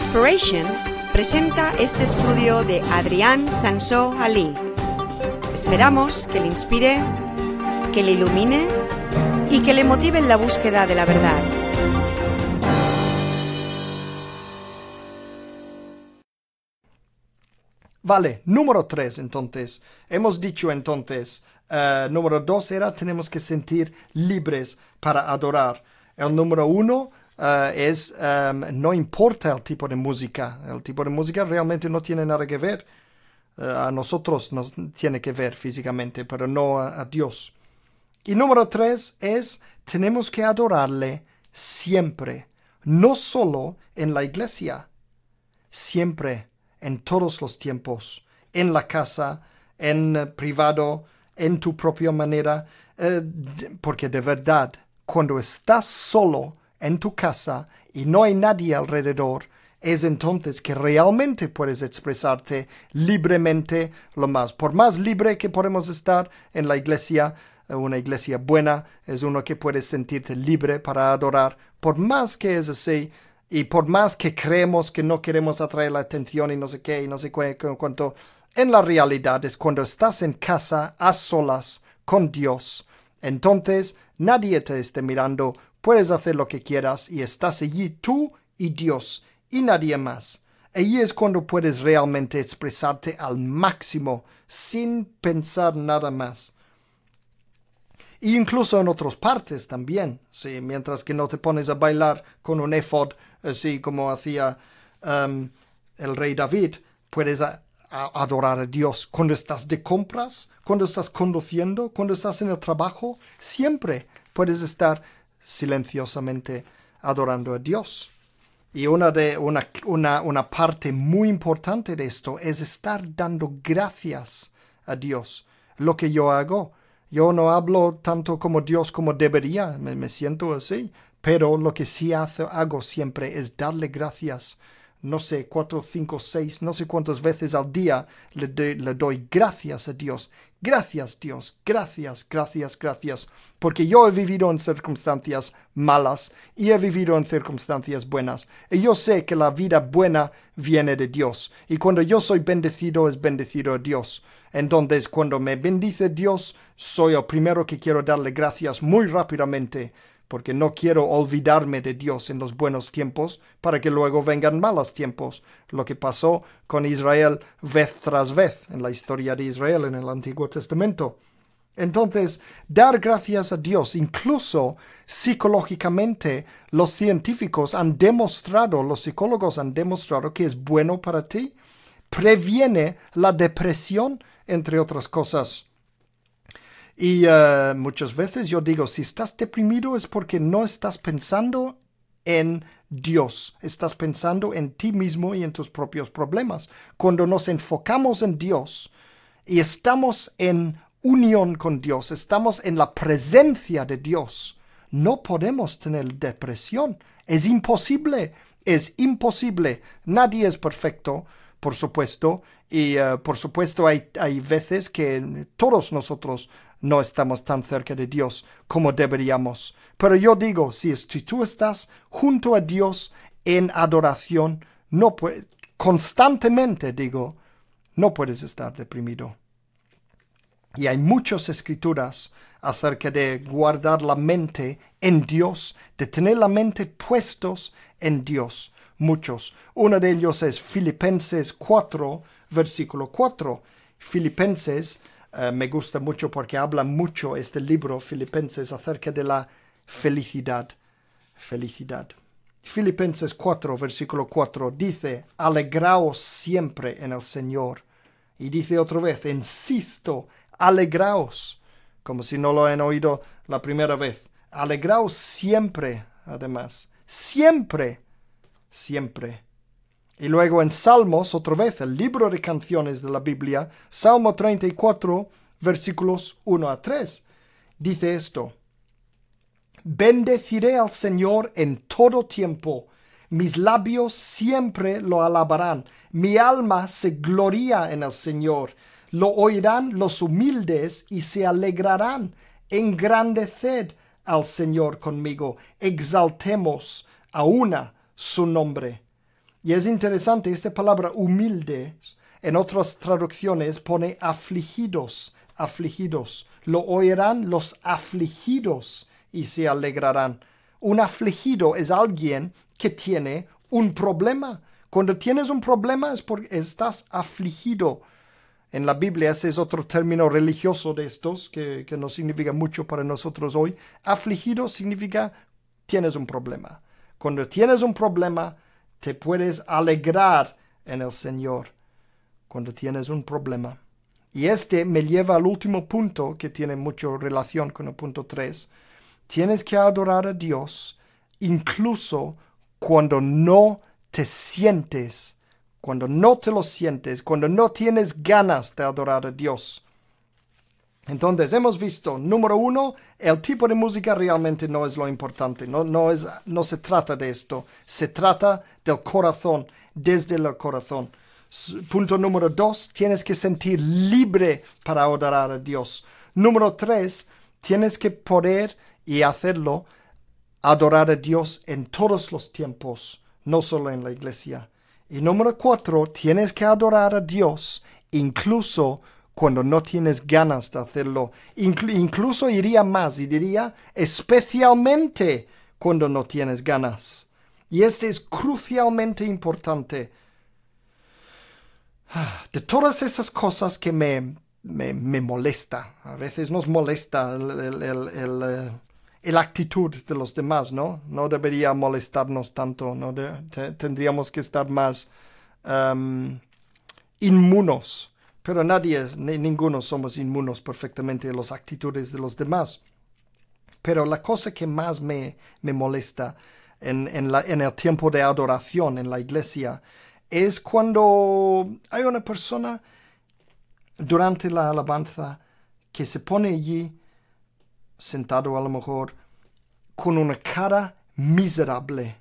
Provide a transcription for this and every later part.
Inspiration presenta este estudio de Adrián Sansó Ali. Esperamos que le inspire, que le ilumine y que le motive en la búsqueda de la verdad. Vale, número 3 entonces. Hemos dicho entonces, eh, número dos era tenemos que sentir libres para adorar. El número uno. Eh, es em, no importa el tipo de música, el tipo de música realmente no tiene nada que ver. Eh, a nosotros nos tiene que ver físicamente, pero no a, Dios. Y número tres es tenemos que adorarle siempre, no solo en la iglesia, siempre, en todos los tiempos, en la casa, en privado, en tu propia manera, eh, porque de verdad, cuando estás solo en tu casa y no hay nadie alrededor, es entonces que realmente puedes expresarte libremente lo más. Por más libre que podemos estar en la iglesia, eh, una iglesia buena es uno que puedes sentirte libre para adorar. Por más que es así, y por más que creemos que no queremos atraer la atención y no sé qué y no sé cuánto, en la realidad es cuando estás en casa a solas con Dios. Entonces nadie te esté mirando, puedes hacer lo que quieras y estás allí tú y Dios y nadie más. Allí es cuando puedes realmente expresarte al máximo sin pensar nada más. Y incluso en otras partes también, sí, mientras que no te pones a bailar con un ephod así como hacía um, el rey David, puedes adorar a Dios cuando estás de compras, cuando estás conduciendo, cuando estás en el trabajo, siempre puedes estar silenciosamente adorando a Dios. Y una, de, una, una, una parte muy importante de esto es estar dando gracias a Dios. Lo que yo hago, yo no hablo tanto como Dios como debería, me siento así, pero lo que sí hago siempre es darle gracias. No sé, cuatro, cinco, seis, no sé cuántas veces al día le, le doy gracias a Dios. Gracias Dios, gracias, gracias, gracias. Porque yo he vivido en circunstancias malas y he vivido en circunstancias buenas. Y yo sé que la vida buena viene de Dios. Y cuando yo soy bendecido es bendecido a Dios. Entonces, cuando me bendice Dios, soy el primero que quiero darle gracias muy rápidamente porque no quiero olvidarme de Dios en los buenos tiempos para que luego vengan malos tiempos, lo que pasó con Israel vez tras vez en la historia de Israel en el Antiguo Testamento. Entonces, dar gracias a Dios, incluso psicológicamente, los científicos han demostrado, los psicólogos han demostrado que es bueno para ti, previene la depresión, entre otras cosas. Y eh, muchas veces yo digo, si estás deprimido es porque no estás pensando en Dios, estás pensando en ti mismo y en tus propios problemas. Cuando nos enfocamos en Dios y estamos en unión con Dios, estamos en la presencia de Dios, no podemos tener depresión. Es imposible, es imposible. Nadie es perfecto, por supuesto, y eh, por supuesto hay, hay veces que todos nosotros no estamos tan cerca de Dios como deberíamos. Pero yo digo, si, tú estás junto a Dios en adoración, no constantemente digo, no puedes estar deprimido. Y hay muchas escrituras acerca de guardar la mente en Dios, de tener la mente puestos en Dios. Muchos. Uno de ellos es Filipenses 4, versículo 4. Filipenses eh, me gusta mucho porque habla mucho este libro Filipenses acerca de la felicidad. Felicidad. Filipenses 4, versículo 4 dice, alegraos siempre en el Señor. Y dice otra vez, insisto, alegraos, como si no lo han oído la primera vez. Alegraos siempre, además, siempre, siempre. Y luego en Salmos, otra vez, el libro de canciones de la Biblia, Salmo 34, versículos 1 a 3, dice esto. Bendeciré al Señor en todo tiempo, mis labios siempre lo alabarán, mi alma se gloria en el Señor, lo oirán los humildes y se alegrarán. Engrandeced al Señor conmigo, exaltemos a una su nombre. Y es interesante, esta palabra humilde en otras traducciones pone afligidos, afligidos. Lo oirán los afligidos y se alegrarán. Un afligido es alguien que tiene un problema. Cuando tienes un problema es porque estás afligido. En la Biblia ese es otro término religioso de estos que, que no significa mucho para nosotros hoy. Afligido significa tienes un problema. Cuando tienes un problema, te puedes alegrar en el Señor. Cuando tienes un problema. Y este me lleva al último punto que tiene mucha relación con el punto 3. Tienes que adorar a Dios incluso cuando no te sientes, cuando no te lo sientes, cuando no tienes ganas de adorar a Dios. Entonces hemos visto, número uno, el tipo de música realmente no es lo importante, no, no, es, no se trata de esto, se trata del corazón, desde el corazón. Punto número dos, tienes que sentir libre para adorar a Dios. Número tres, tienes que poder y hacerlo, adorar a Dios en todos los tiempos, no solo en la iglesia. Y número cuatro, tienes que adorar a Dios incluso cuando no tienes ganas de hacerlo. incluso iría más y diría especialmente cuando no tienes ganas. Y este es crucialmente importante. De todas esas cosas que me, me, me molesta, a veces nos molesta el, el, eh, la actitud de los demás, ¿no? No debería molestarnos tanto, ¿no? tendríamos que estar más um, inmunos, pero nadie, ni, ninguno somos inmunos perfectamente a las actitudes de los demás. Pero la cosa que más me, me molesta en, en, la, en el tiempo de adoración en la iglesia es cuando hay una persona durante la alabanza que se pone allí sentado a lo mejor con una cara miserable.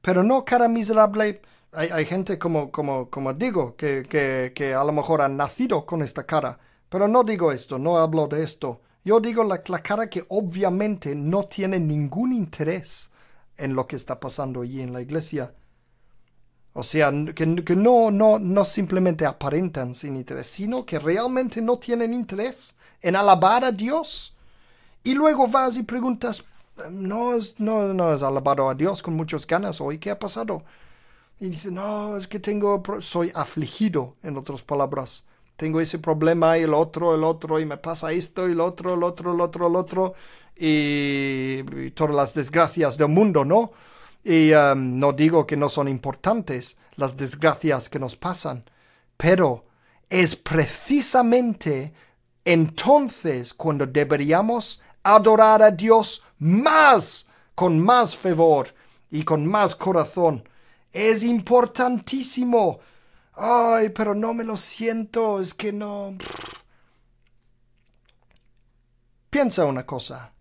Pero no cara miserable. Hay, gente como, como, como digo, que, que, a lo mejor han nacido con esta cara. Pero no digo esto, no hablo de esto. Yo digo la, cara que obviamente no tiene ningún interés en lo que está pasando allí en la iglesia. O sea, que, que, no, no, no simplemente aparentan sin interés, sino que realmente no tienen interés en alabar a Dios. Y luego vas y preguntas, no, no, no has alabado a Dios con muchas ganas hoy, ¿qué ha pasado? Y dice, no, es que tengo, soy afligido, en otras palabras. Tengo ese problema y el otro, el otro, y me pasa esto y el otro, el otro, el otro, el otro, y, todas las desgracias del mundo, ¿no? Y um, no digo que no son importantes las desgracias que nos pasan, pero es precisamente entonces cuando deberíamos adorar a Dios más, con más fervor y con más corazón. Es importantísimo. Ay, pero no me lo siento, es que no... Piensa una cosa.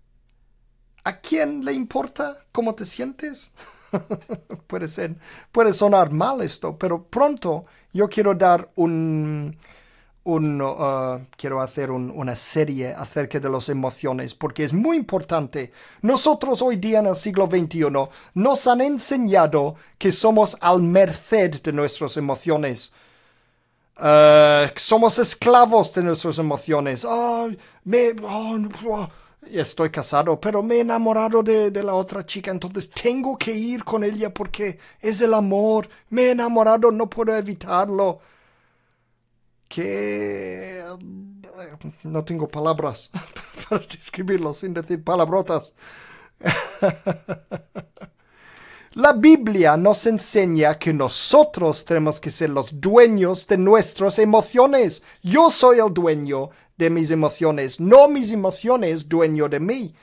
¿A quién le importa cómo te sientes? puede ser, puede sonar mal esto, pero pronto yo quiero dar un, un, uh, quiero hacer una serie acerca de las emociones porque es muy importante. Nosotros hoy día en el siglo XXI nos han enseñado que somos al merced de nuestras emociones. Uh, somos esclavos de nuestras emociones. me, oh, estoy casado, pero me he enamorado de, de, la otra chica, entonces tengo que ir con ella porque es el amor. Me he enamorado, no puedo evitarlo que no tengo palabras para describirlo sin decir palabrotas. La Biblia nos enseña que nosotros tenemos que ser los dueños de nuestras emociones. Yo soy el dueño de mis emociones, no mis emociones dueño de mí.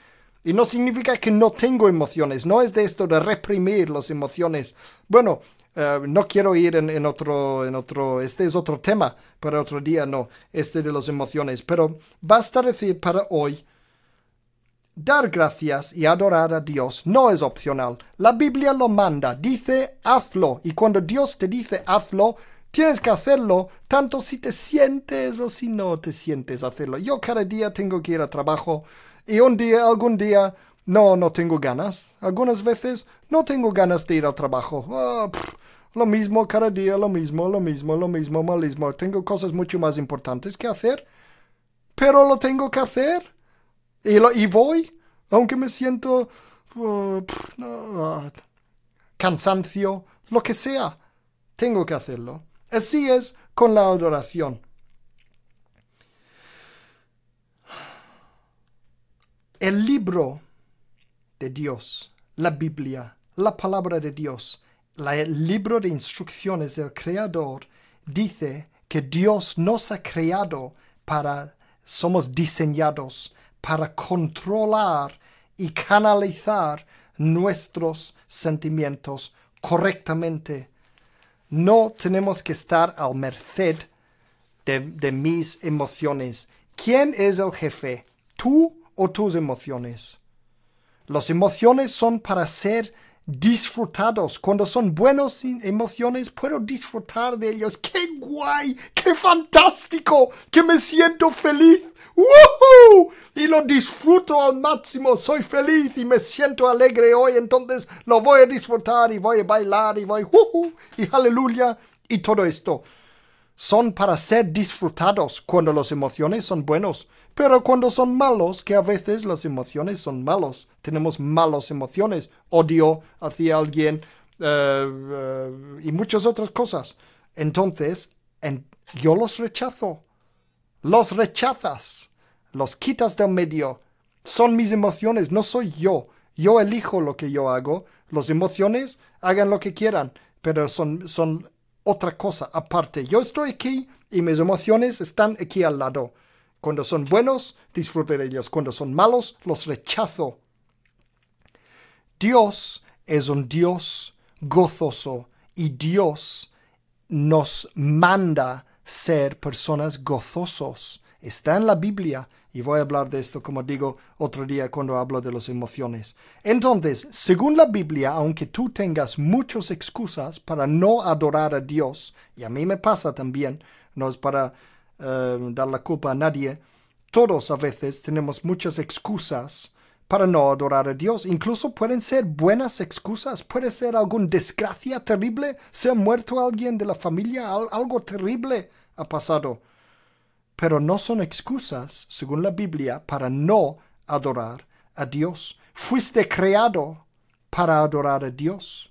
Y no significa que no tengo emociones, no es de esto de reprimir las emociones. Bueno, eh, no quiero ir en, otro, en otro, este es otro tema para otro día, no, este de las emociones, pero basta decir para hoy, dar gracias y adorar a Dios no es opcional. La Biblia lo manda, dice hazlo, y cuando Dios te dice hazlo, tienes que hacerlo, tanto si te sientes o si no te sientes hacerlo. Yo cada día tengo que ir a trabajo y un día, algún día, no, no tengo ganas. Algunas veces no tengo ganas de ir al trabajo. Ah, lo mismo cada día, lo mismo, lo mismo, lo mismo, lo. Tengo cosas mucho más importantes que hacer, pero lo tengo que hacer. Y, voy, aunque me siento uh, cansancio, lo que sea, tengo que hacerlo. Así es con la adoración. El libro de Dios, la Biblia, la palabra de Dios, el libro de instrucciones del Creador dice que Dios nos ha creado para, somos diseñados para controlar y canalizar nuestros sentimientos correctamente. No tenemos que estar al merced de, de mis emociones. ¿Quién es el jefe? ¿Tú o tus emociones? Las emociones son para ser disfrutados. Cuando son buenas emociones, puedo disfrutar de ellos. ¡Qué guay! ¡Qué fantástico! ¡Que me siento feliz! ¡Woohoo! Y lo disfruto al máximo. Soy feliz y me siento alegre hoy. Entonces lo voy a disfrutar y voy a bailar y voy ¡Woohoo! y aleluya y todo esto. Son para ser disfrutados cuando las emociones son buenos. Pero cuando son malos, que a veces las emociones son malos, tenemos malas emociones, odio hacia alguien eh, eh, y muchas otras cosas. Entonces, yo los rechazo. Los rechazas. Los quitas del medio. Son mis emociones, no soy yo. Yo elijo lo que yo hago. Las emociones hagan lo que quieran, pero son, son otra cosa aparte. Yo estoy aquí y mis emociones están aquí al lado. Cuando son buenos, disfruto de ellos. Cuando son malos, los rechazo. Dios es un Dios gozoso y Dios nos manda ser personas gozosos. Está en la Biblia y voy a hablar de esto, como digo, otro día cuando hablo de las emociones. Entonces, según la Biblia, aunque tú tengas muchas excusas para no adorar a Dios, y a mí me pasa también, no es para eh, dar la culpa a nadie. Todos a veces tenemos muchas excusas para no adorar a Dios. Incluso pueden ser buenas excusas. Puede ser alguna desgracia terrible. Se ha muerto alguien de la familia. Algo terrible ha pasado. Pero no son excusas, según la Biblia, para no adorar a Dios. Fuiste creado para adorar a Dios.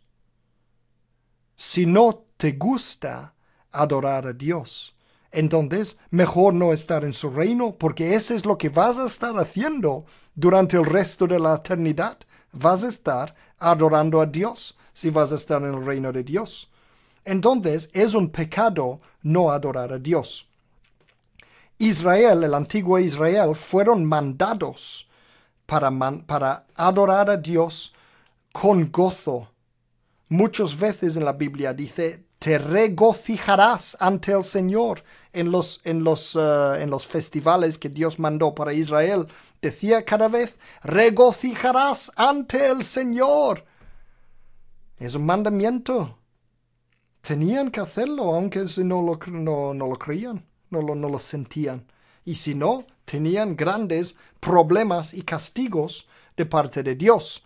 Si no te gusta adorar a Dios, entonces mejor no estar en su reino, porque eso es lo que vas a estar haciendo durante el resto de la eternidad. Vas a estar adorando a Dios si vas a estar en el reino de Dios. Entonces es un pecado no adorar a Dios. Israel, el antiguo Israel, fueron mandados para, para adorar a Dios con gozo. Muchas veces en la Biblia dice, te regocijarás ante el Señor en los, en los, eh, en los festivales que Dios mandó para Israel. Decía cada vez, regocijarás ante el Señor. Es un mandamiento. Tenían que hacerlo, aunque si no lo, no, no lo creían, no lo, no lo sentían. Y si no, tenían grandes problemas y castigos de parte de Dios.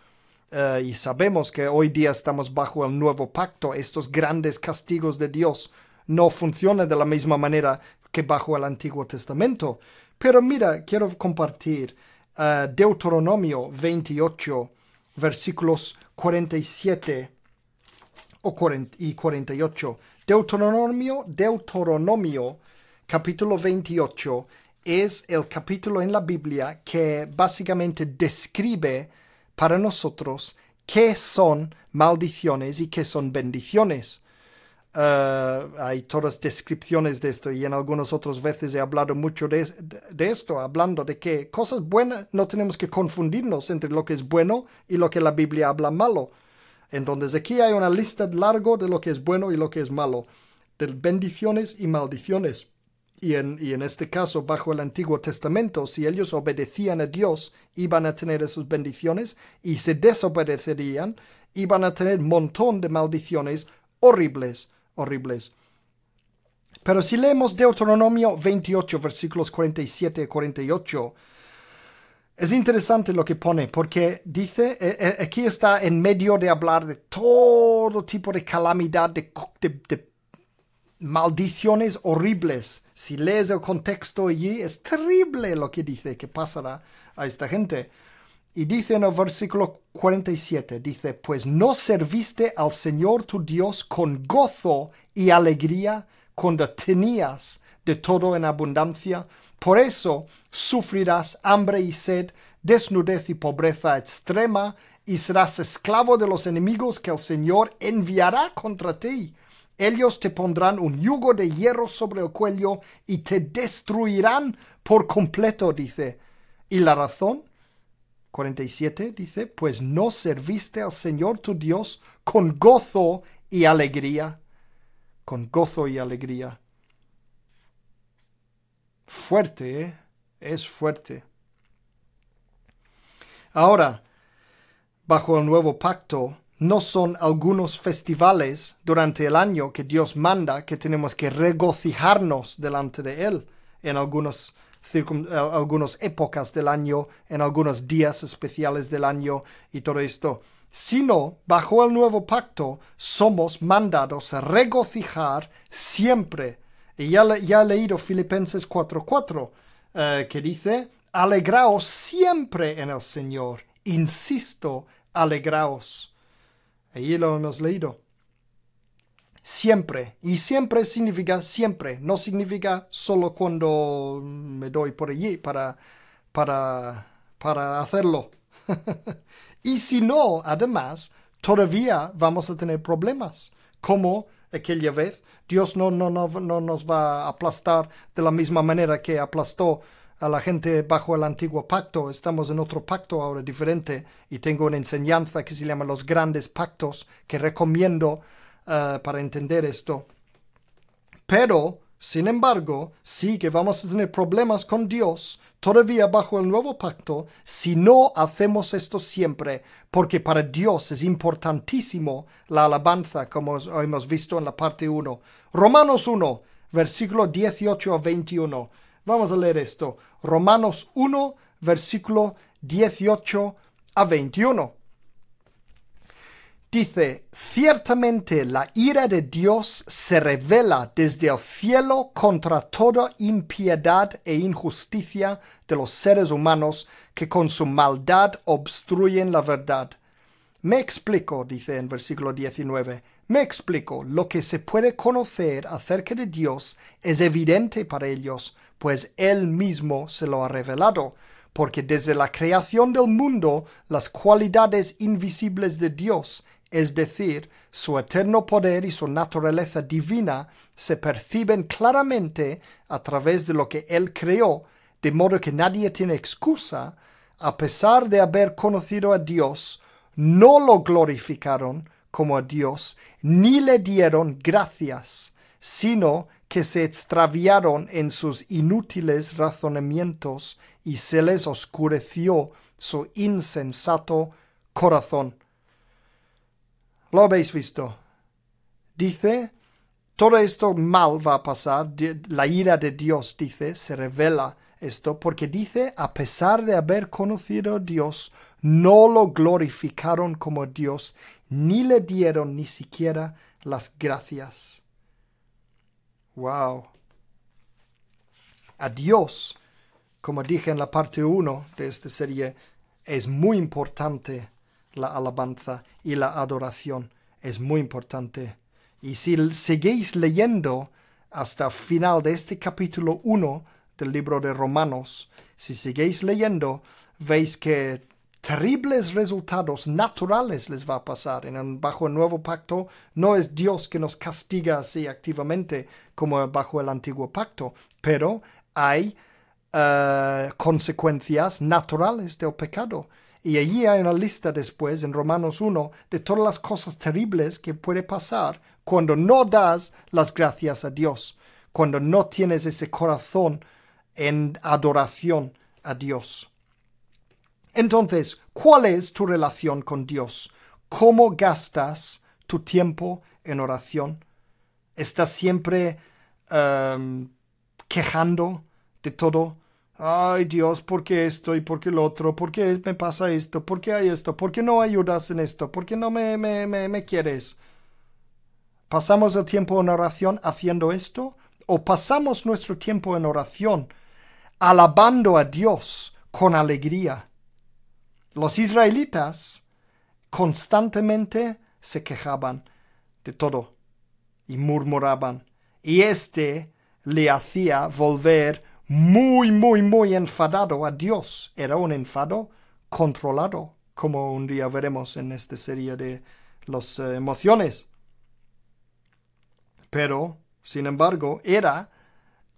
Eh, y sabemos que hoy día estamos bajo el nuevo pacto. Estos grandes castigos de Dios no funcionan de la misma manera que bajo el Antiguo Testamento. Pero mira, quiero compartir uh, Deuteronomio 28, versículos 47 o 40 y 48. Deuteronomio, Deuteronomio, capítulo 28, es el capítulo en la Biblia que básicamente describe para nosotros qué son maldiciones y qué son bendiciones. Eh, hay todas descripciones de esto y en algunas otras veces he hablado mucho de, esto, hablando de que cosas buenas no tenemos que confundirnos entre lo que es bueno y lo que la Biblia habla malo. Entonces aquí hay una lista larga de lo que es bueno y lo que es malo, de bendiciones y maldiciones. Y en, este caso, bajo el Antiguo Testamento, si ellos obedecían a Dios, iban a tener esas bendiciones, y si desobedecerían, iban a tener un montón de maldiciones horribles, horribles. Pero si leemos Deuteronomio 28, versículos 47 y 48, Es interesante lo que pone, porque dice, eh, eh, aquí está en medio de hablar de todo tipo de calamidad, de, de maldiciones horribles. Si lees el contexto allí, es terrible lo que dice que pasará a esta gente. Y dice en el versículo 47, dice, pues no serviste al Señor tu Dios con gozo y alegría cuando tenías de todo en abundancia. Por eso sufrirás hambre y sed, desnudez y pobreza extrema, y serás esclavo de los enemigos que el Señor enviará contra ti. Ellos te pondrán un yugo de hierro sobre el cuello y te destruirán por completo, dice. ¿Y la razón? 47 dice, pues no serviste al Señor tu Dios con gozo y alegría, con gozo y alegría. Fuerte, ¿eh? Es fuerte. Ahora, bajo el nuevo pacto, no son algunos festivales durante el año que Dios manda que tenemos que regocijarnos delante de Él en algunos algunas épocas del año, en algunos días especiales del año y todo esto, sino bajo el nuevo pacto somos mandados a regocijar siempre. Y ya, ya he leído Filipenses 4:4, eh, que dice, alegraos siempre en el Señor. Insisto, alegraos. Ahí lo hemos leído. Siempre. Y siempre significa siempre. No significa solo cuando me doy por allí para, para, para hacerlo. y si no, además, todavía vamos a tener problemas. Como aquella vez, Dios no, no, no, no nos va a aplastar de la misma manera que aplastó a la gente bajo el antiguo pacto. Estamos en otro pacto ahora diferente y tengo una enseñanza que se llama los grandes pactos que recomiendo eh, para entender esto. Pero, sin embargo, sí que vamos a tener problemas con Dios todavía bajo el nuevo pacto si no hacemos esto siempre, porque para Dios es importantísimo la alabanza, como hemos visto en la parte 1. Romanos 1, versículo 18 a 21. Vamos a leer esto. Romanos 1, versículo 18 a 21. Dice, ciertamente la ira de Dios se revela desde el cielo contra toda impiedad e injusticia de los seres humanos que con su maldad obstruyen la verdad. Me explico, dice en versículo 19, me explico, lo que se puede conocer acerca de Dios es evidente para ellos, pues Él mismo se lo ha revelado, porque desde la creación del mundo las cualidades invisibles de Dios es decir, su eterno poder y su naturaleza divina, se perciben claramente a través de lo que Él creó, de modo que nadie tiene excusa, a pesar de haber conocido a Dios, no lo glorificaron como a Dios, ni le dieron gracias, sino que se extraviaron en sus inútiles razonamientos y se les oscureció su insensato corazón. Lo habéis visto. Dice, todo esto mal va a pasar, la ira de Dios, dice, se revela esto, porque dice, a pesar de haber conocido a Dios, no lo glorificaron como Dios, ni le dieron ni siquiera las gracias. Wow. A Dios, como dije en la parte 1 de esta serie, es muy importante la alabanza y la adoración es muy importante. Y si seguís leyendo hasta el final de este capítulo 1 del libro de Romanos, si seguís leyendo, veis que terribles resultados naturales les va a pasar. En bajo el nuevo pacto no es Dios que nos castiga así activamente como bajo el antiguo pacto, pero hay eh, consecuencias naturales del pecado. Y allí hay una lista después, en Romanos 1, de todas las cosas terribles que puede pasar cuando no das las gracias a Dios, cuando no tienes ese corazón en adoración a Dios. Entonces, ¿cuál es tu relación con Dios? ¿Cómo gastas tu tiempo en oración? ¿Estás siempre em, quejando de todo? Ay Dios, ¿por qué esto y por qué lo otro? ¿Por qué me pasa esto? ¿Por qué hay esto? ¿Por qué no ayudas en esto? ¿Por qué no me, me, me, me quieres? ¿Pasamos el tiempo en oración haciendo esto? ¿O pasamos nuestro tiempo en oración alabando a Dios con alegría? Los israelitas constantemente se quejaban de todo y murmuraban. Y este le hacía volver muy, muy, muy enfadado a Dios. Era un enfado controlado, como un día veremos en esta serie de las eh, emociones. Pero, sin embargo, era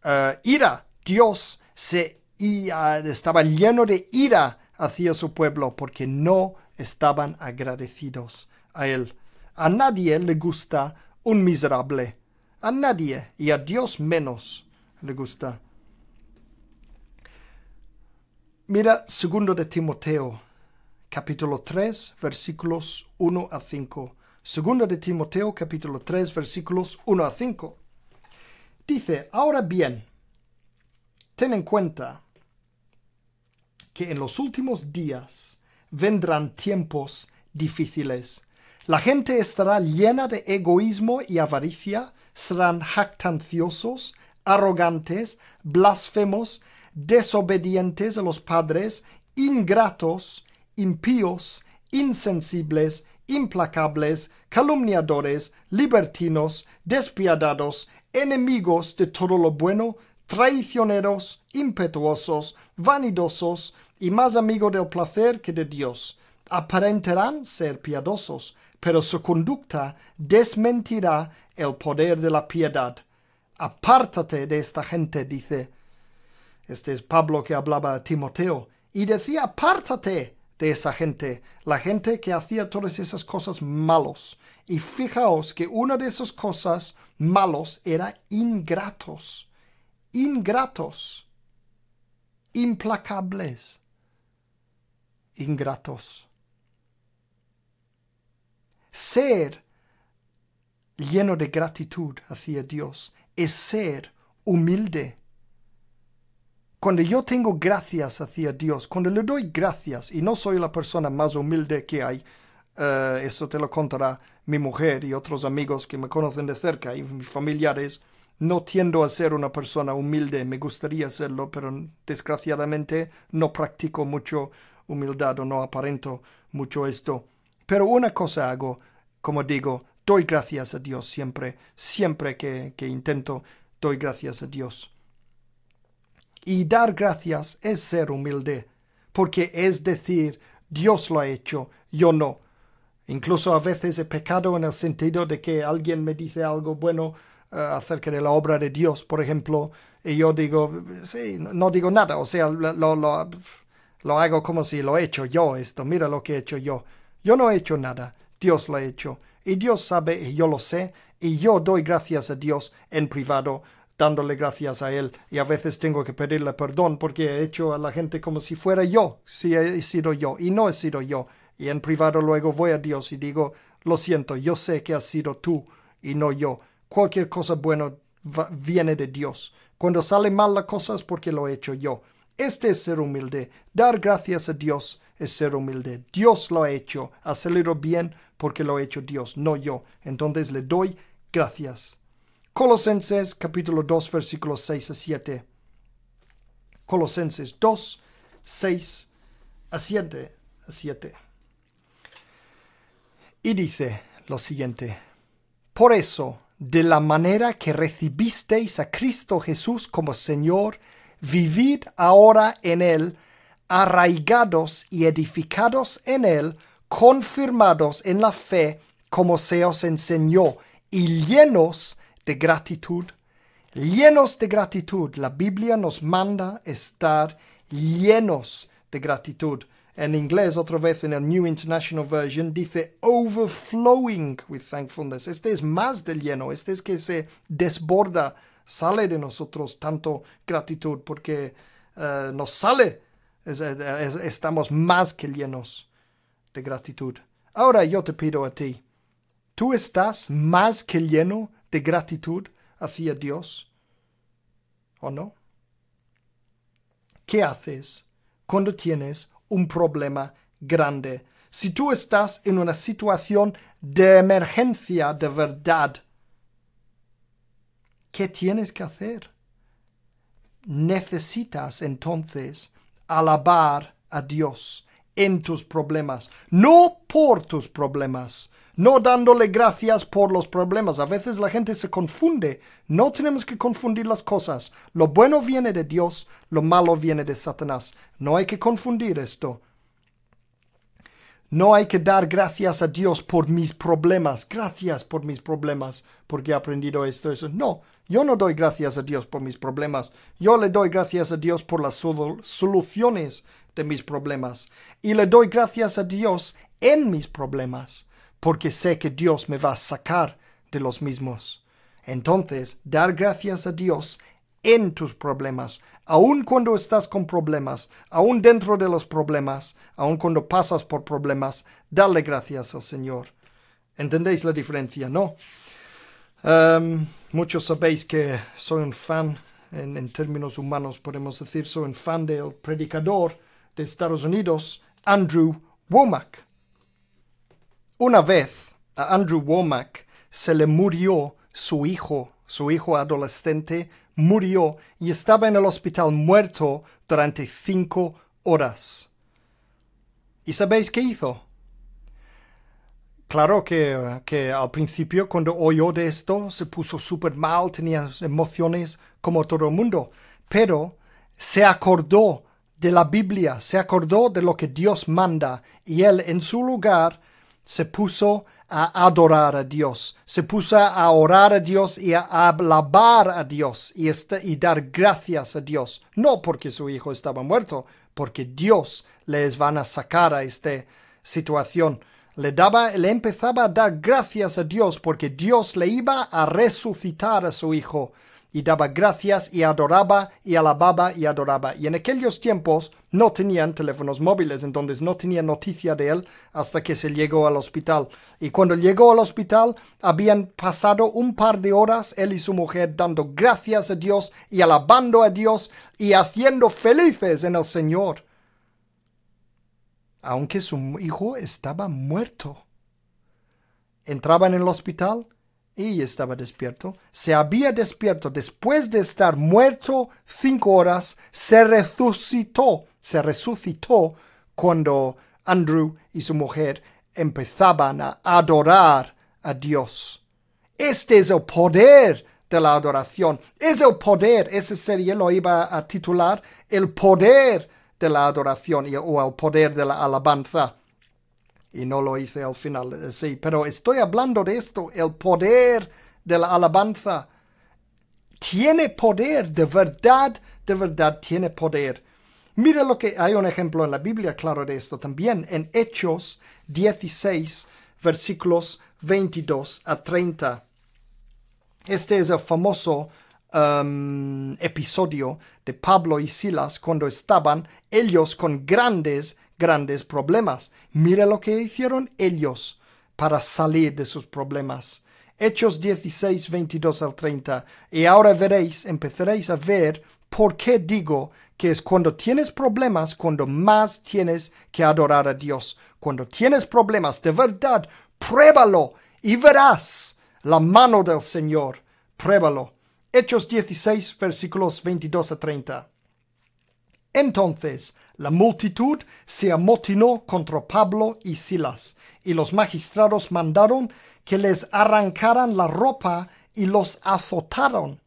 uh, ira. Dios se estaba lleno de ira hacia su pueblo porque no estaban agradecidos a él. A nadie le gusta un miserable. A nadie y a Dios menos le gusta Mira segundo de Timoteo, capítulo 3, versículos 1 a 5. Segundo de Timoteo, capítulo 3, versículos 1 a 5. Dice, ahora bien, ten en cuenta que en los últimos días vendrán tiempos difíciles. La gente estará llena de egoísmo y avaricia, serán jactanciosos, arrogantes, blasfemos, desobedientes a los padres, ingratos, impíos, insensibles, implacables, calumniadores, libertinos, despiadados, enemigos de todo lo bueno, traicioneros, impetuosos, vanidosos y más amigos del placer que de Dios. Aparentarán ser piadosos, pero su conducta desmentirá el poder de la piedad. Apártate de esta gente, dice este es Pablo que hablaba a Timoteo y decía, apártate de esa gente, la gente que hacía todas esas cosas malos. Y fijaos que una de esas cosas malos era ingratos, ingratos, implacables, ingratos. Ser lleno de gratitud hacia Dios es ser humilde. Cuando yo tengo gracias hacia Dios, cuando le doy gracias y no soy la persona más humilde que hay, uh, eso te lo contará mi mujer y otros amigos que me conocen de cerca y mis familiares, no tiendo a ser una persona humilde, me gustaría serlo, pero desgraciadamente no practico mucho humildad o no aparento mucho esto. Pero una cosa hago, como digo, doy gracias a Dios siempre, siempre que, que intento, doy gracias a Dios. Y dar gracias es ser humilde, porque es decir, Dios lo ha hecho, yo no. Incluso a veces he pecado en el sentido de que alguien me dice algo bueno acerca de la obra de Dios, por ejemplo, y yo digo, sí, no digo nada, o sea, lo, lo, lo hago como si lo he hecho yo esto, mira lo que he hecho yo. Yo no he hecho nada, Dios lo ha hecho, y Dios sabe y yo lo sé, y yo doy gracias a Dios en privado dándole gracias a Él y a veces tengo que pedirle perdón porque he hecho a la gente como si fuera yo, si he sido yo y no he sido yo. Y en privado luego voy a Dios y digo, lo siento, yo sé que has sido tú y no yo. Cualquier cosa buena viene de Dios. Cuando sale mal la cosa es porque lo he hecho yo. Este es ser humilde. Dar gracias a Dios es ser humilde. Dios lo ha hecho. Ha salido bien porque lo ha hecho Dios, no yo. Entonces le doy gracias. Colosenses capítulo 2 versículos 6 a 7. Colosenses 2, 6 a 7. A 7. Y dice lo siguiente. Por eso, de la manera que recibisteis a Cristo Jesús como Señor, vivid ahora en Él, arraigados y edificados en Él, confirmados en la fe como se os enseñó, y llenos de gratitud, llenos de gratitud. La Biblia nos manda estar llenos de gratitud. En inglés, otra vez en el New International Version, dice overflowing with thankfulness. Este es más del lleno, este es que se desborda, sale de nosotros tanto gratitud, porque eh, nos sale, estamos más que llenos de gratitud. Ahora yo te pido a ti, ¿tú estás más que lleno de gratitud hacia Dios? ¿O no? ¿qué haces cuando tienes un problema grande? Si tú estás en una situación de emergencia de verdad, ¿qué tienes que hacer? Necesitas entonces alabar a Dios en tus problemas, no por tus problemas, no dándole gracias por los problemas. A veces la gente se confunde. No tenemos que confundir las cosas. Lo bueno viene de Dios, lo malo viene de Satanás. No hay que confundir esto. No hay que dar gracias a Dios por mis problemas. Gracias por mis problemas, porque he aprendido esto, eso. No, yo no doy gracias a Dios por mis problemas. Yo le doy gracias a Dios por las soluciones de mis problemas. Y le doy gracias a Dios en mis problemas porque sé que Dios me va a sacar de los mismos. Entonces, dar gracias a Dios en tus problemas, aun cuando estás con problemas, aun dentro de los problemas, aun cuando pasas por problemas, darle gracias al Señor. ¿Entendéis la diferencia, no? Um, muchos sabéis que soy un fan, en, en, términos humanos podemos decir, soy un fan del predicador de Estados Unidos, Andrew Womack. Una vez a Andrew Womack se le murió su hijo, su hijo adolescente murió y estaba en el hospital muerto durante cinco horas. ¿Y sabéis qué hizo? Claro que, que, al principio cuando oyó de esto se puso súper mal, tenía emociones como todo el mundo, pero se acordó de la Biblia, se acordó de lo que Dios manda y él en su lugar se puso a adorar a Dios, se puso a orar a Dios y a alabar a Dios y, este, y dar gracias a Dios, no porque su hijo estaba muerto, porque Dios les van a sacar a esta situación. Le daba, le empezaba a dar gracias a Dios porque Dios le iba a resucitar a su hijo y daba gracias y adoraba y alababa y adoraba. Y en aquellos tiempos no tenían teléfonos móviles, entonces no tenían noticia de él hasta que se llegó al hospital. Y cuando llegó al hospital habían pasado un par de horas él y su mujer dando gracias a Dios y alabando a Dios y haciendo felices en el Señor. Aunque su hijo estaba muerto. Entraban en el hospital y estaba despierto, se había despierto después de estar muerto cinco horas, se resucitó, se resucitó cuando Andrew y su mujer empezaban a adorar a Dios. Este es el poder de la adoración, es el poder, ese serie lo iba a titular, el poder de la adoración o el poder de la alabanza y no lo hice al final, eh, sí, pero estoy hablando de esto, el poder de la alabanza. Tiene poder, de verdad, de verdad tiene poder. Mira lo que hay un ejemplo en la Biblia claro de esto también, en Hechos 16, versículos 22 a 30. Este es el famoso um, episodio de Pablo y Silas cuando estaban ellos con grandes grandes problemas. Mira lo que hicieron ellos para salir de sus problemas. Hechos 16, 22 al 30. Y ahora veréis, empezaréis a ver por qué digo que es cuando tienes problemas cuando más tienes que adorar a Dios. Cuando tienes problemas, de verdad, pruébalo y verás la mano del Señor. Pruébalo. Hechos 16, versículos 22 a 30. Entonces la multitud se amotinó contra Pablo y Silas, y los magistrados mandaron que les arrancaran la ropa y los azotaron.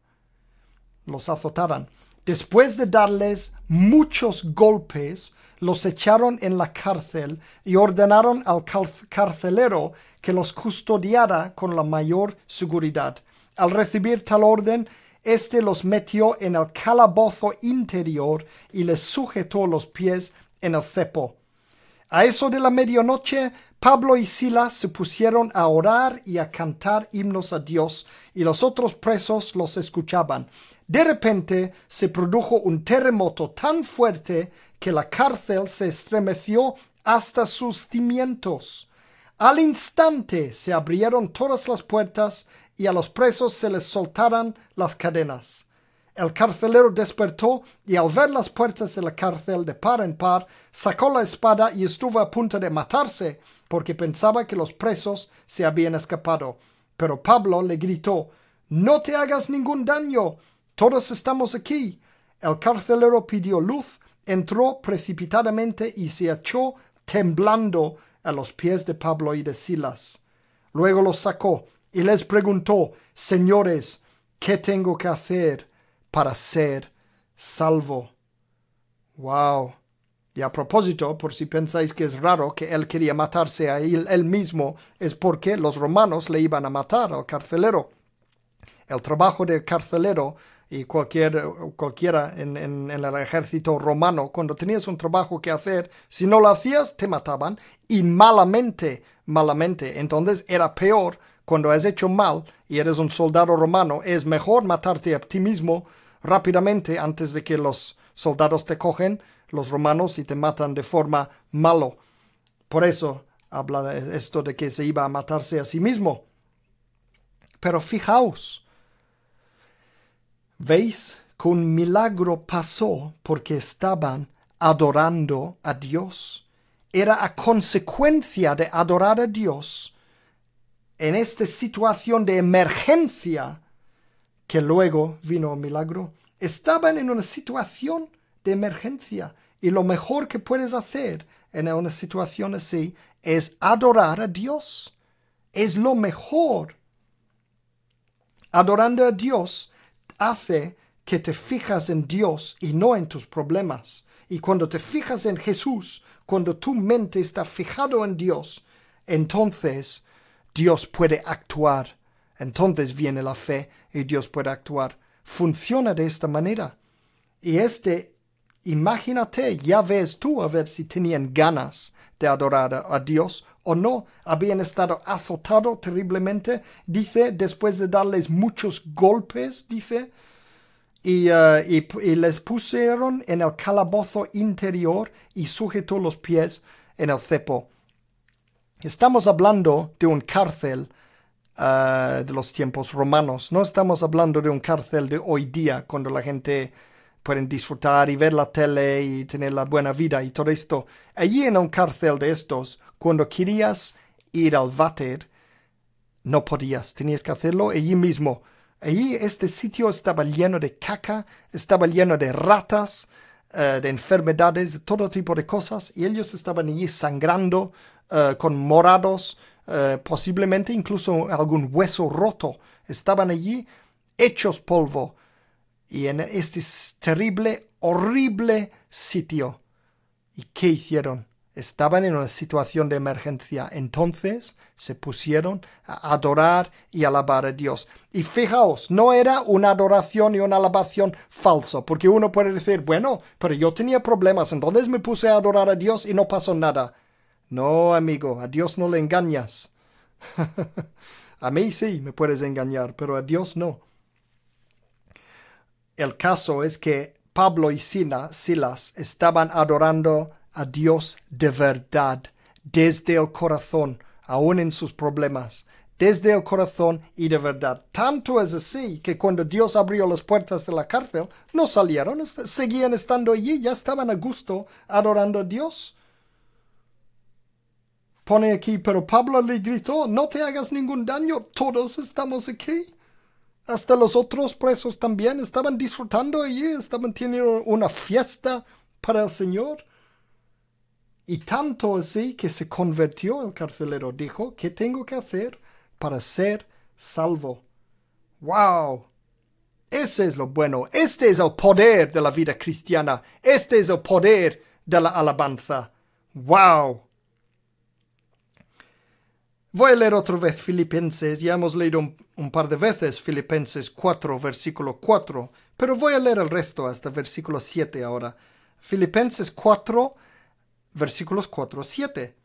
Los azotaran. Después de darles muchos golpes, los echaron en la cárcel y ordenaron al carcelero que los custodiara con la mayor seguridad. Al recibir tal orden, este los metió en el calabozo interior y les sujetó los pies en el cepo. A eso de la medianoche, Pablo y Silas se pusieron a orar y a cantar himnos a Dios, y los otros presos los escuchaban. De repente se produjo un terremoto tan fuerte que la cárcel se estremeció hasta sus cimientos. Al instante se abrieron todas las puertas y a los presos se les soltaran las cadenas. El carcelero despertó y al ver las puertas de la cárcel de par en par, sacó la espada y estuvo a punto de matarse, porque pensaba que los presos se habían escapado. Pero Pablo le gritó No te hagas ningún daño. Todos estamos aquí. El carcelero pidió luz, entró precipitadamente y se echó temblando a los pies de Pablo y de Silas. Luego los sacó y les preguntó Señores, ¿qué tengo que hacer? para ser salvo. Wow. Y a propósito, por si pensáis que es raro que él quería matarse a él, mismo, es porque los romanos le iban a matar al carcelero. El trabajo del carcelero y cualquier, cualquiera en, en, el ejército romano, cuando tenías un trabajo que hacer, si no lo hacías, te mataban y malamente, malamente. Entonces era peor cuando has hecho mal y eres un soldado romano, es mejor matarte a ti mismo rápidamente antes de que los soldados te cogen, los romanos, y te matan de forma malo. Por eso habla esto de que se iba a matarse a sí mismo. Pero fijaos, ¿veis que un milagro pasó porque estaban adorando a Dios? Era a consecuencia de adorar a Dios en esta situación de emergencia que luego vino el milagro. Estaban en una situación de emergencia y lo mejor que puedes hacer en una situación así es adorar a Dios. Es lo mejor. Adorando a Dios hace que te fijas en Dios y no en tus problemas. Y cuando te fijas en Jesús, cuando tu mente está fijado en Dios, entonces Dios puede actuar. Entonces viene la fe y Dios puede actuar. Funciona de esta manera. Y este, imagínate, ya ves tú a ver si tenían ganas de adorar a Dios o no. Habían estado azotados terriblemente, dice, después de darles muchos golpes, dice, y, uh, y, les pusieron en el calabozo interior y sujetó los pies en el cepo. Estamos hablando de un cárcel uh, de los tiempos romanos. No estamos hablando de un cárcel de hoy día, cuando la gente puede disfrutar y ver la tele y tener la buena vida y todo esto. Allí en un cárcel de estos, cuando querías ir al váter, no podías, tenías que hacerlo allí mismo. Allí este sitio estaba lleno de caca, estaba lleno de ratas, uh, de enfermedades, de todo tipo de cosas, y ellos estaban allí sangrando, eh, con morados, eh, posiblemente incluso algún hueso roto. Estaban allí hechos polvo y en este terrible, horrible sitio. ¿Y qué hicieron? Estaban en una situación de emergencia. Entonces se pusieron a adorar y alabar a Dios. Y fijaos, no era una adoración y una alabación falso, porque uno puede decir, bueno, pero yo tenía problemas, entonces me puse a adorar a Dios y no pasó nada. No, amigo, a Dios no le engañas. a mí sí me puedes engañar, pero a Dios no. El caso es que Pablo y Silas estaban adorando a Dios de verdad, desde el corazón, aún en sus problemas, desde el corazón y de verdad. Tanto es así que cuando Dios abrió las puertas de la cárcel, no salieron, seguían estando allí, ya estaban a gusto adorando a Dios pone aquí, pero Pablo le gritó, no te hagas ningún daño, todos estamos aquí. Hasta los otros presos también estaban disfrutando allí, estaban teniendo una fiesta para el Señor. Y tanto así que se convirtió el carcelero. Dijo, ¿qué tengo que hacer para ser salvo? ¡Wow! Ese es lo bueno. Este es el poder de la vida cristiana. Este es el poder de la alabanza. ¡Wow! Voy a leer otra vez Filipenses, ya hemos leído un, par de veces Filipenses 4, versículo 4, pero voy a leer el resto hasta versículo 7 ahora. Filipenses 4, versículos 4, 7.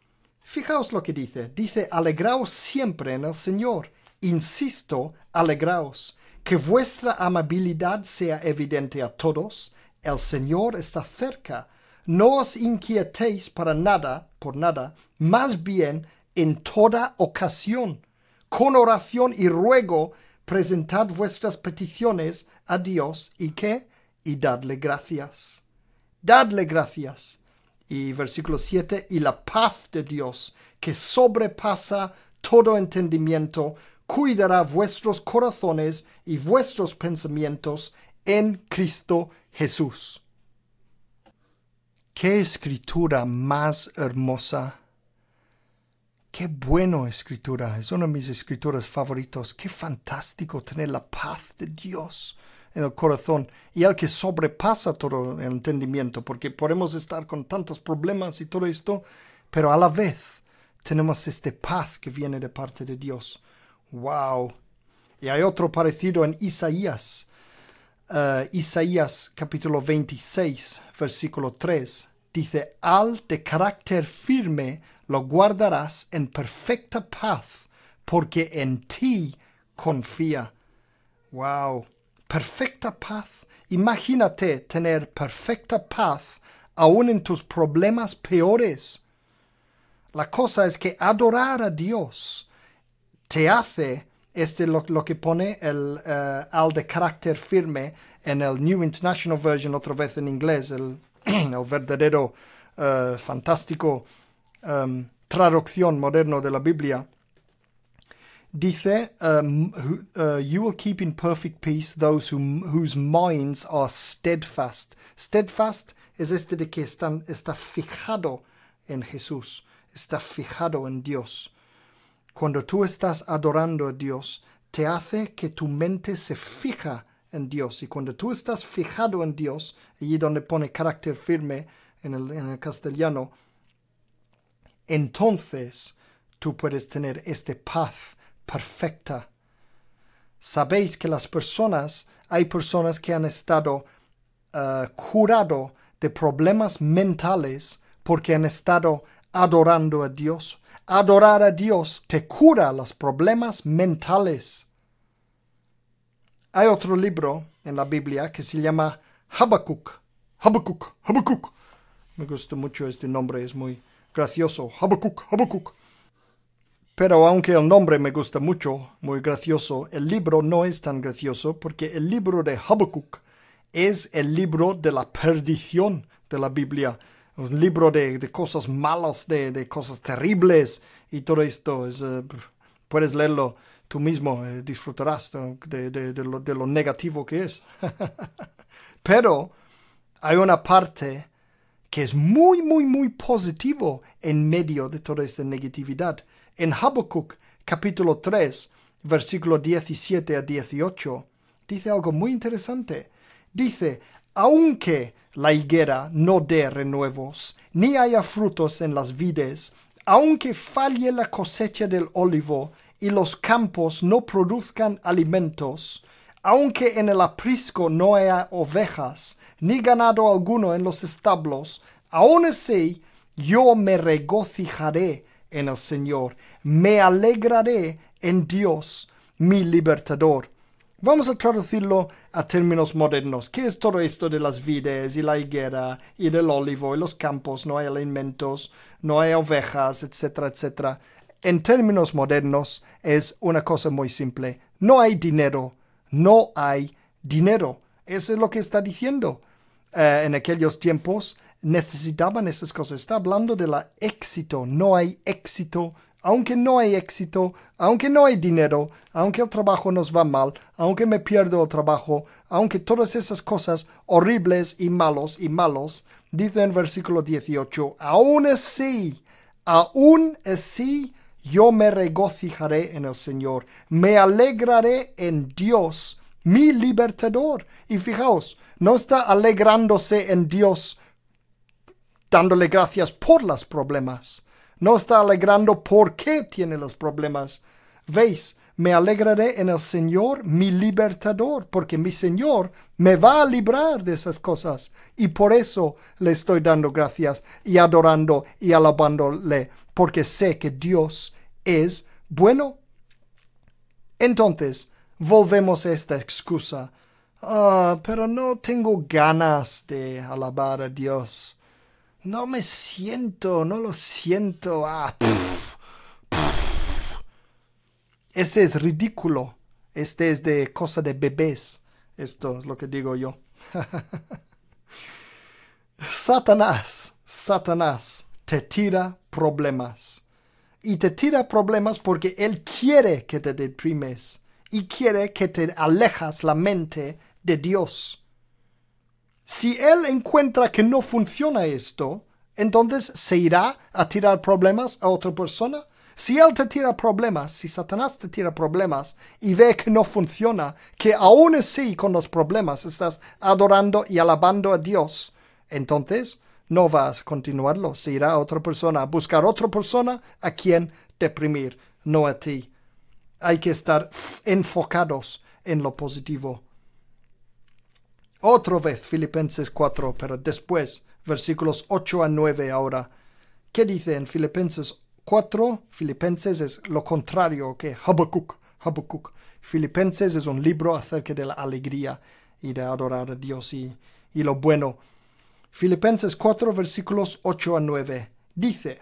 Fijaos lo que dice. Dice, alegraos siempre en el Señor. Insisto, alegraos. Que vuestra amabilidad sea evidente a todos. El Señor está cerca. No os inquietéis para nada, por nada, más bien en toda ocasión, con oración y ruego, presentad vuestras peticiones a Dios y qué? Y dadle gracias. Dadle gracias. Y versículo 7, y la paz de Dios, que sobrepasa todo entendimiento, cuidará vuestros corazones y vuestros pensamientos en Cristo Jesús. Qué escritura más hermosa. Qué bueno escritura. Es una de mis escrituras favoritos. Qué fantástico tener la paz de Dios en el corazón y el que sobrepasa todo el entendimiento, porque podemos estar con tantos problemas y todo esto, pero a la vez tenemos este paz que viene de parte de Dios. ¡Wow! Y hay otro parecido en Isaías. Uh, Isaías capítulo 26, versículo 3. Dice, al de carácter firme lo guardarás en perfecta paz, porque en ti confía. ¡Wow! perfecta paz. Imagínate tener perfecta paz aún en tus problemas peores. La cosa es que adorar a Dios te hace, este lo, lo que pone el uh, al de carácter firme en el New International Version, otra vez en inglés, el, verdadero uh, fantástico um, traducción moderno de la Biblia dice, um, uh, you will keep in perfect peace those whose minds are steadfast. Steadfast es este de que están, está fijado en Jesús, está fijado en Dios. Cuando tú estás adorando a Dios, te hace que tu mente se fija en Dios. Y cuando tú estás fijado en Dios, allí donde pone carácter firme en el castellano, entonces tú puedes tener este paz perfecta. Sabéis que las personas, hay personas que han estado uh, curado de problemas mentales porque han estado adorando a Dios. Adorar a Dios te cura los problemas mentales. Hay otro libro en la Biblia que se llama Habacuc. Habacuc, Habacuc. Me gusta mucho este nombre, es muy gracioso. Habacuc, Habacuc. Pero aunque el nombre me gusta mucho, muy gracioso, el libro no es tan gracioso porque el libro de Habacuc es el libro de la perdición de la Biblia. Un libro de, cosas malas, de, cosas terribles y todo esto. Es, eh, puedes leerlo tú mismo, eh, disfrutarás de, de lo negativo que es. Pero hay una parte que es muy, muy, muy positivo en medio de toda esta negatividad. En Habacuc capítulo 3, versículo 17 a 18, dice algo muy interesante. Dice, aunque la higuera no dé renuevos, ni haya frutos en las vides, aunque falle la cosecha del olivo y los campos no produzcan alimentos, aunque en el aprisco no haya ovejas, ni ganado alguno en los establos, aun así yo me regocijaré en el Señor. Me alegraré en Dios, mi libertador. Vamos a traducirlo a términos modernos. ¿Qué es todo esto de las vides y la higuera y del olivo y los campos? No hay alimentos, no hay ovejas, etcétera, etcétera. En términos modernos es una cosa muy simple. No hay dinero, no hay dinero. Eso es lo que está diciendo. Eh, en aquellos tiempos necesitaban esas cosas. Está hablando de la éxito. No hay éxito. Aunque no hay éxito, aunque no hay dinero, aunque el trabajo nos va mal, aunque me pierdo el trabajo, aunque todas esas cosas horribles y malos y malos, dice en versículo 18, aún así, aún así, yo me regocijaré en el Señor, me alegraré en Dios, mi libertador. Y fijaos, no está alegrándose en Dios dándole gracias por los problemas. No está alegrando por qué tiene los problemas. Veis, me alegraré en el Señor, mi libertador, porque mi Señor me va a librar de esas cosas. Y por eso le estoy dando gracias y adorando y alabándole, porque sé que Dios es bueno. Entonces, volvemos a esta excusa. Ah, pero no tengo ganas de alabar a Dios. No me siento, no lo siento. Ah, Ese es ridículo. Este es de cosa de bebés. Esto es lo que digo yo. Satanás, Satanás te tira problemas. Y te tira problemas porque él quiere que te deprimes y quiere que te alejas la mente de Dios. Si él encuentra que no funciona esto, entonces se irá a tirar problemas a otra persona. Si él te tira problemas, si Satanás te tira problemas y ve que no funciona, que aún así con los problemas estás adorando y alabando a Dios, entonces no vas a continuarlo. Se irá a otra persona, a buscar otra persona a quien deprimir, no a ti. Hay que estar enfocados en lo positivo. Otra vez Filipenses 4, pero después versículos 8 a 9 ahora. ¿Qué dice en Filipenses 4? Filipenses es lo contrario que Habacuc. Habacuc. Filipenses es un libro acerca de la alegría y de adorar a Dios y, y lo bueno. Filipenses 4 versículos 8 a 9 dice,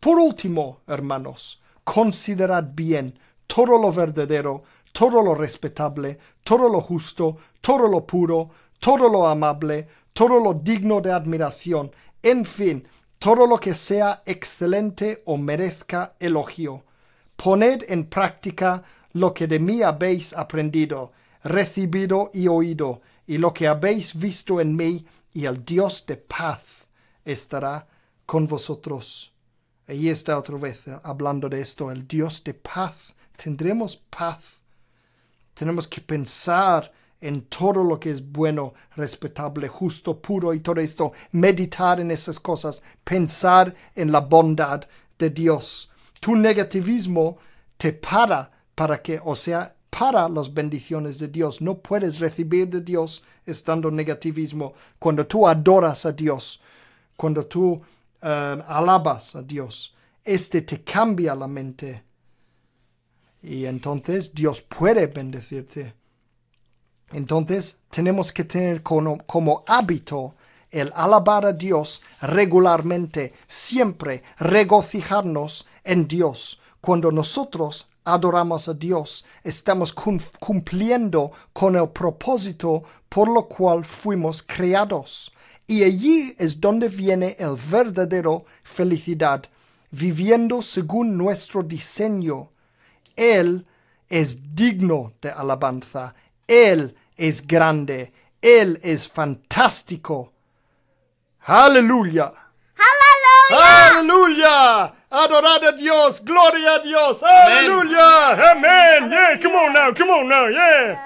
Por último, hermanos, considerad bien todo lo verdadero, todo lo respetable, todo lo justo, todo lo puro, todo lo amable, todo lo digno de admiración, en fin, todo lo que sea excelente o merezca elogio. Poned en práctica lo que de mí habéis aprendido, recibido y oído, y lo que habéis visto en mí, y el Dios de paz estará con vosotros. Ahí está otra vez eh, hablando de esto, el Dios de paz. Tendremos paz. Tenemos que pensar en todo lo que es bueno, respetable, justo, puro y todo esto, meditar en esas cosas, pensar en la bondad de Dios. Tu negativismo te para para que, o sea, para las bendiciones de Dios. No puedes recibir de Dios estando negativismo. Cuando tú adoras a Dios, cuando tú eh, alabas a Dios, este te cambia la mente. Y entonces Dios puede bendecirte. Entonces tenemos que tener como, como, hábito el alabar a Dios regularmente, siempre regocijarnos en Dios. Cuando nosotros adoramos a Dios, estamos cumpliendo con el propósito por lo cual fuimos creados. Y allí es donde viene el verdadero felicidad, viviendo según nuestro diseño. Él es digno de alabanza. Él es grande. Él es fantástico. Aleluya. Aleluya. Aleluya. Adorad a Dios. Gloria a Dios. Aleluya. Amen. Yeah, come on now. Come on now. Yeah.